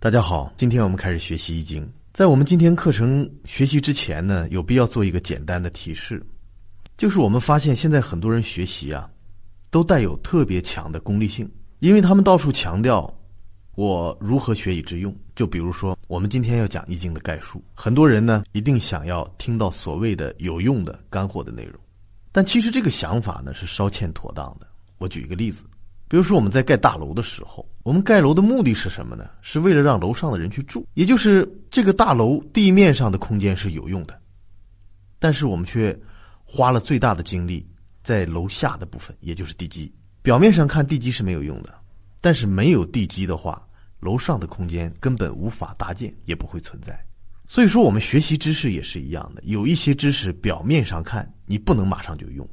大家好，今天我们开始学习《易经》。在我们今天课程学习之前呢，有必要做一个简单的提示，就是我们发现现在很多人学习啊，都带有特别强的功利性，因为他们到处强调我如何学以致用。就比如说，我们今天要讲《易经》的概述，很多人呢一定想要听到所谓的有用的干货的内容，但其实这个想法呢是稍欠妥当的。我举一个例子。比如说，我们在盖大楼的时候，我们盖楼的目的是什么呢？是为了让楼上的人去住，也就是这个大楼地面上的空间是有用的。但是我们却花了最大的精力在楼下的部分，也就是地基。表面上看地基是没有用的，但是没有地基的话，楼上的空间根本无法搭建，也不会存在。所以说，我们学习知识也是一样的，有一些知识表面上看你不能马上就用。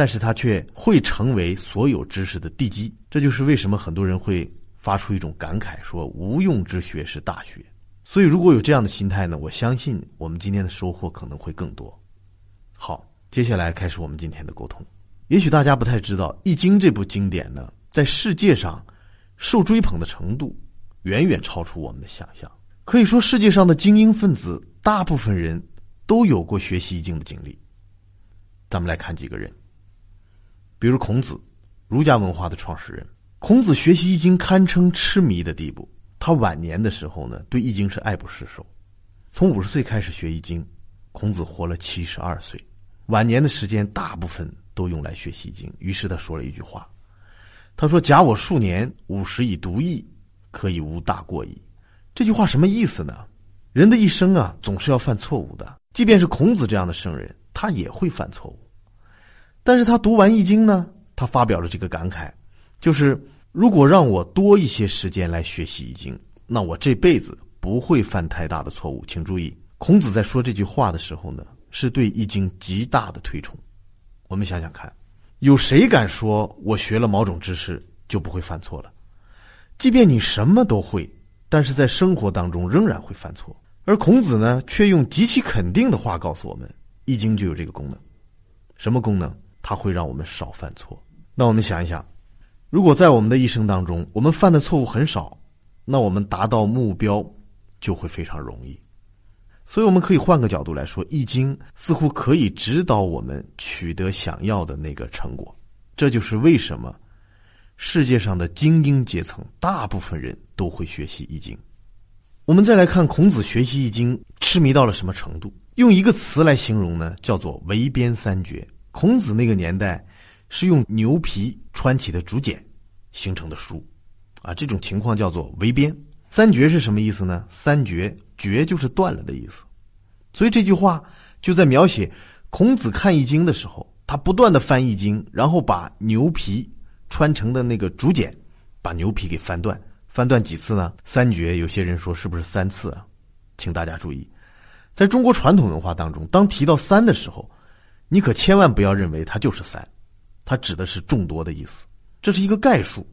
但是它却会成为所有知识的地基，这就是为什么很多人会发出一种感慨，说“无用之学是大学”。所以，如果有这样的心态呢，我相信我们今天的收获可能会更多。好，接下来开始我们今天的沟通。也许大家不太知道，《易经》这部经典呢，在世界上受追捧的程度远远超出我们的想象。可以说，世界上的精英分子，大部分人都有过学习《易经》的经历。咱们来看几个人。比如孔子，儒家文化的创始人。孔子学习《易经》堪称痴迷的地步。他晚年的时候呢，对《易经》是爱不释手。从五十岁开始学《易经》，孔子活了七十二岁，晚年的时间大部分都用来学习《易经》。于是他说了一句话：“他说假我数年，五十以读易，可以无大过矣。”这句话什么意思呢？人的一生啊，总是要犯错误的。即便是孔子这样的圣人，他也会犯错误。但是他读完《易经》呢，他发表了这个感慨，就是如果让我多一些时间来学习《易经》，那我这辈子不会犯太大的错误。请注意，孔子在说这句话的时候呢，是对《易经》极大的推崇。我们想想看，有谁敢说我学了某种知识就不会犯错了？即便你什么都会，但是在生活当中仍然会犯错。而孔子呢，却用极其肯定的话告诉我们，《易经》就有这个功能。什么功能？它会让我们少犯错。那我们想一想，如果在我们的一生当中，我们犯的错误很少，那我们达到目标就会非常容易。所以，我们可以换个角度来说，《易经》似乎可以指导我们取得想要的那个成果。这就是为什么世界上的精英阶层大部分人都会学习《易经》。我们再来看孔子学习《易经》痴迷到了什么程度？用一个词来形容呢，叫做“围边三绝”。孔子那个年代，是用牛皮穿起的竹简形成的书，啊，这种情况叫做围边三绝是什么意思呢？三绝绝就是断了的意思，所以这句话就在描写孔子看易经的时候，他不断的翻易经，然后把牛皮穿成的那个竹简，把牛皮给翻断，翻断几次呢？三绝，有些人说是不是三次啊？请大家注意，在中国传统文化当中，当提到三的时候。你可千万不要认为它就是三，它指的是众多的意思，这是一个概数，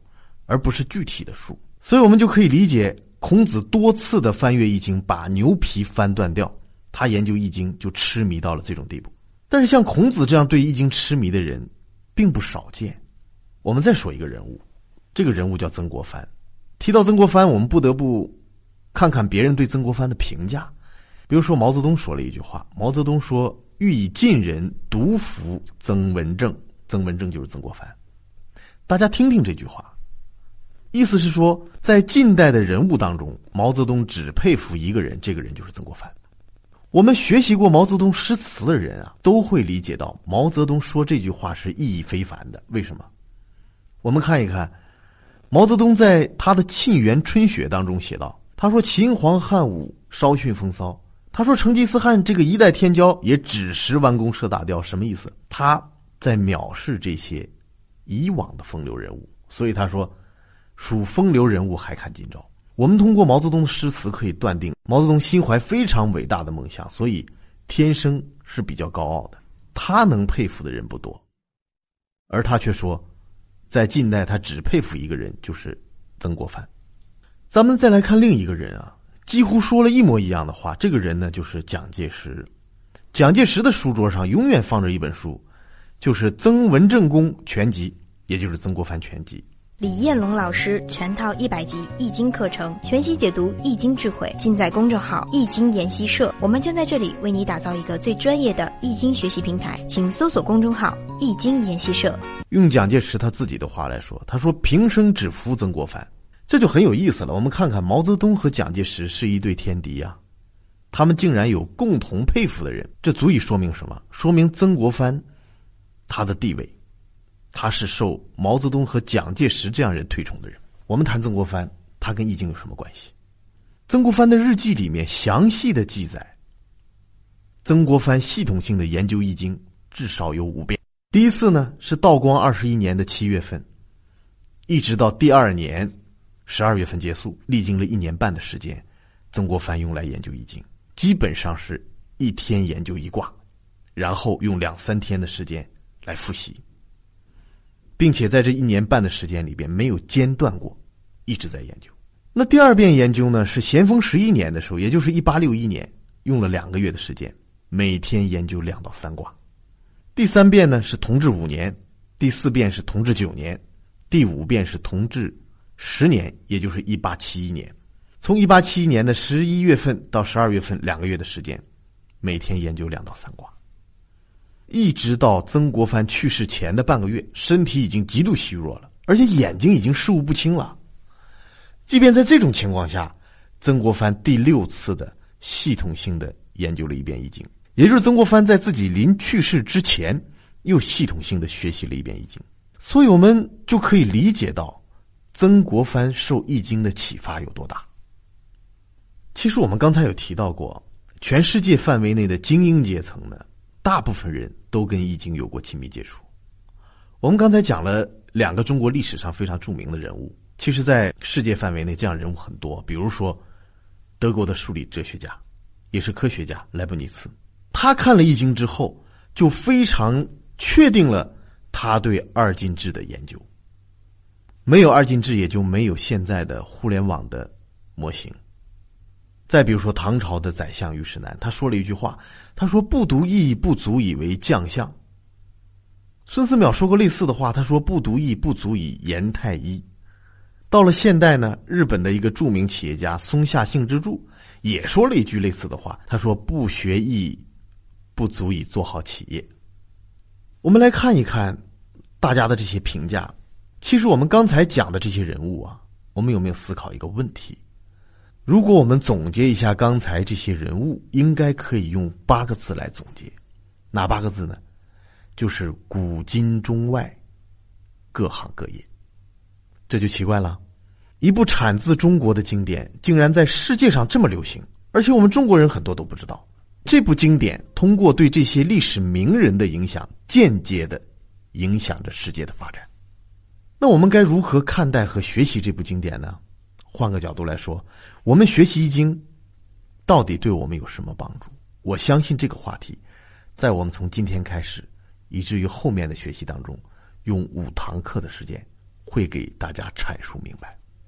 而不是具体的数。所以我们就可以理解，孔子多次的翻阅易经，把牛皮翻断掉，他研究易经就痴迷到了这种地步。但是像孔子这样对易经痴迷的人，并不少见。我们再说一个人物，这个人物叫曾国藩。提到曾国藩，我们不得不看看别人对曾国藩的评价。比如说毛泽东说了一句话，毛泽东说。欲以近人独服曾文正，曾文正就是曾国藩。大家听听这句话，意思是说，在近代的人物当中，毛泽东只佩服一个人，这个人就是曾国藩。我们学习过毛泽东诗词的人啊，都会理解到毛泽东说这句话是意义非凡的。为什么？我们看一看，毛泽东在他的《沁园春雪》当中写道：“他说秦皇汉武稍逊风骚。”他说：“成吉思汗这个一代天骄也只识弯弓射大雕，什么意思？他在藐视这些以往的风流人物。所以他说，属风流人物还看今朝。我们通过毛泽东的诗词可以断定，毛泽东心怀非常伟大的梦想，所以天生是比较高傲的。他能佩服的人不多，而他却说，在近代他只佩服一个人，就是曾国藩。咱们再来看另一个人啊。”几乎说了一模一样的话。这个人呢，就是蒋介石。蒋介石的书桌上永远放着一本书，就是《曾文正公全集》，也就是《曾国藩全集》。李彦龙老师全套一百集易经课程，全息解读易经智慧，尽在公众号“易经研习社”。我们将在这里为你打造一个最专业的易经学习平台，请搜索公众号“易经研习社”。用蒋介石他自己的话来说，他说：“平生只服曾国藩。”这就很有意思了。我们看看毛泽东和蒋介石是一对天敌呀，他们竟然有共同佩服的人，这足以说明什么？说明曾国藩他的地位。他是受毛泽东和蒋介石这样人推崇的人。我们谈曾国藩，他跟易经有什么关系？曾国藩的日记里面详细的记载，曾国藩系统性的研究易经至少有五遍。第一次呢是道光二十一年的七月份，一直到第二年十二月份结束，历经了一年半的时间，曾国藩用来研究易经，基本上是一天研究一卦，然后用两三天的时间来复习。并且在这一年半的时间里边没有间断过，一直在研究。那第二遍研究呢，是咸丰十一年的时候，也就是一八六一年，用了两个月的时间，每天研究两到三卦。第三遍呢是同治五年，第四遍是同治九年，第五遍是同治十年，也就是一八七一年。从一八七一年的十一月份到十二月份两个月的时间，每天研究两到三卦。一直到曾国藩去世前的半个月，身体已经极度虚弱了，而且眼睛已经视物不清了。即便在这种情况下，曾国藩第六次的系统性的研究了一遍易经，也就是曾国藩在自己临去世之前又系统性的学习了一遍易经。所以，我们就可以理解到曾国藩受易经的启发有多大。其实，我们刚才有提到过，全世界范围内的精英阶层呢。大部分人都跟易经有过亲密接触。我们刚才讲了两个中国历史上非常著名的人物，其实，在世界范围内，这样人物很多。比如说，德国的数理哲学家，也是科学家莱布尼茨，他看了易经之后，就非常确定了他对二进制的研究。没有二进制，也就没有现在的互联网的模型。再比如说，唐朝的宰相虞世南，他说了一句话，他说：“不读易，不足以为将相。”孙思邈说过类似的话，他说：“不读易，不足以言太医。”到了现代呢，日本的一个著名企业家松下幸之助也说了一句类似的话，他说：“不学易，不足以做好企业。”我们来看一看大家的这些评价。其实我们刚才讲的这些人物啊，我们有没有思考一个问题？如果我们总结一下刚才这些人物，应该可以用八个字来总结，哪八个字呢？就是古今中外，各行各业。这就奇怪了，一部产自中国的经典，竟然在世界上这么流行，而且我们中国人很多都不知道。这部经典通过对这些历史名人的影响，间接的影响着世界的发展。那我们该如何看待和学习这部经典呢？换个角度来说，我们学习易经，到底对我们有什么帮助？我相信这个话题，在我们从今天开始，以至于后面的学习当中，用五堂课的时间，会给大家阐述明白。